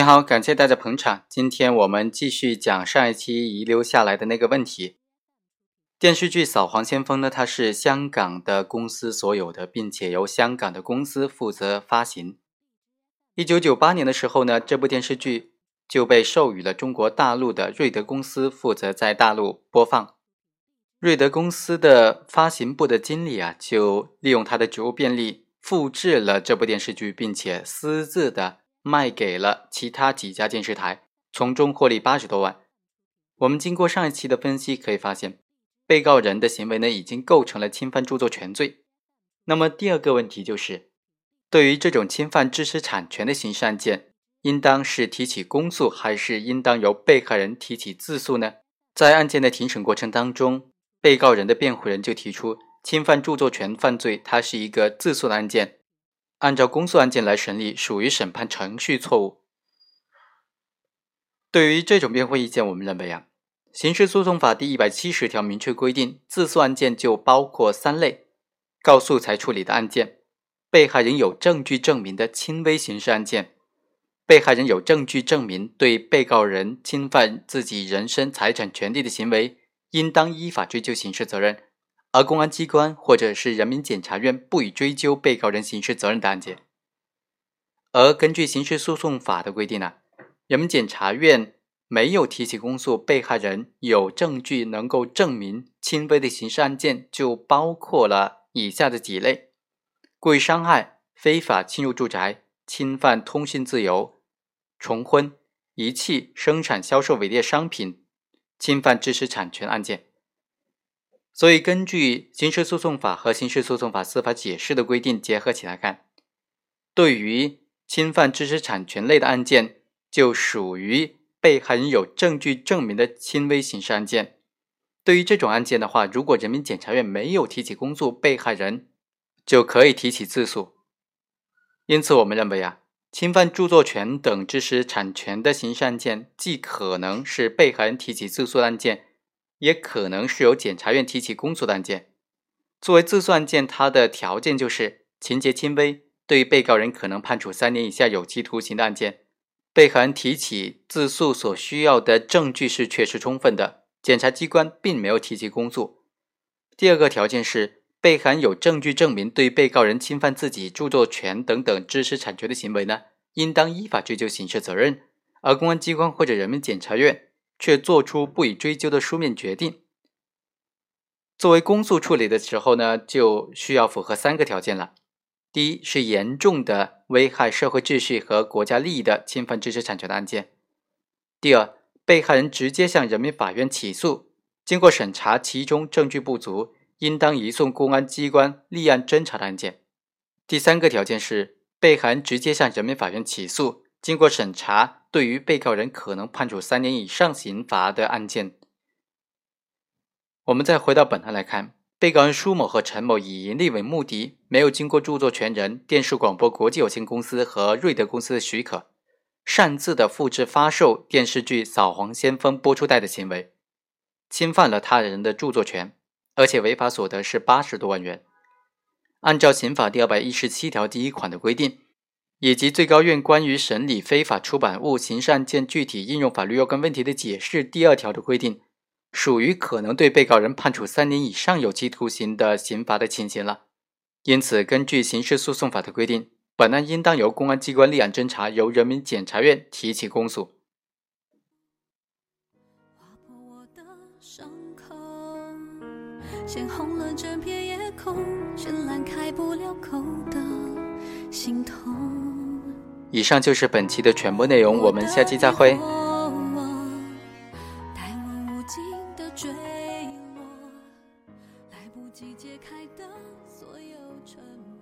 你好，感谢大家捧场。今天我们继续讲上一期遗留下来的那个问题。电视剧《扫黄先锋》呢，它是香港的公司所有的，并且由香港的公司负责发行。一九九八年的时候呢，这部电视剧就被授予了中国大陆的瑞德公司负责在大陆播放。瑞德公司的发行部的经理啊，就利用他的职务便利，复制了这部电视剧，并且私自的。卖给了其他几家电视台，从中获利八十多万。我们经过上一期的分析，可以发现，被告人的行为呢已经构成了侵犯著作权罪。那么第二个问题就是，对于这种侵犯知识产权的刑事案件，应当是提起公诉，还是应当由被害人提起自诉呢？在案件的庭审过程当中，被告人的辩护人就提出，侵犯著作权犯罪，它是一个自诉的案件。按照公诉案件来审理，属于审判程序错误。对于这种辩护意见，我们认为啊，《刑事诉讼法》第一百七十条明确规定，自诉案件就包括三类：告诉才处理的案件，被害人有证据证明的轻微刑事案件，被害人有证据证明对被告人侵犯自己人身财产权利的行为，应当依法追究刑事责任。而公安机关或者是人民检察院不予追究被告人刑事责任的案件，而根据刑事诉讼法的规定呢，人民检察院没有提起公诉，被害人有证据能够证明轻微的刑事案件就包括了以下的几类：故意伤害、非法侵入住宅、侵犯通信自由、重婚、遗弃、生产、销售伪劣商品、侵犯知识产权案件。所以，根据刑事诉讼法和刑事诉讼法司法解释的规定结合起来看，对于侵犯知识产权类的案件，就属于被害人有证据证明的轻微刑事案件。对于这种案件的话，如果人民检察院没有提起公诉，被害人就可以提起自诉。因此，我们认为啊，侵犯著作权等知识产权的刑事案件，既可能是被害人提起自诉的案件。也可能是由检察院提起公诉的案件。作为自诉案件，它的条件就是情节轻微，对被告人可能判处三年以下有期徒刑的案件。被害人提起自诉所需要的证据是确实充分的，检察机关并没有提起公诉。第二个条件是被害人有证据证明对被告人侵犯自己著作权等等知识产权的行为呢，应当依法追究刑事责任，而公安机关或者人民检察院。却做出不予追究的书面决定。作为公诉处理的时候呢，就需要符合三个条件了：第一是严重的危害社会秩序和国家利益的侵犯知识产权的案件；第二，被害人直接向人民法院起诉，经过审查其中证据不足，应当移送公安机关立案侦查的案件；第三个条件是被害人直接向人民法院起诉。经过审查，对于被告人可能判处三年以上刑罚的案件，我们再回到本案来看，被告人舒某和陈某以盈利为目的，没有经过著作权人电视广播国际有限公司和瑞德公司的许可，擅自的复制发售电视剧《扫黄先锋》播出带的行为，侵犯了他人的著作权，而且违法所得是八十多万元。按照刑法第二百一十七条第一款的规定。以及最高院关于审理非法出版物刑事案件具体应用法律若干问题的解释第二条的规定，属于可能对被告人判处三年以上有期徒刑的刑罚的情形了。因此，根据刑事诉讼法的规定，本案应当由公安机关立案侦查，由人民检察院提起公诉。鲜红了整片夜空，绚烂开不了口的心痛。以上就是本期的全部内容，我们下期再会。带我无尽的坠落来不及解开的所有沉默。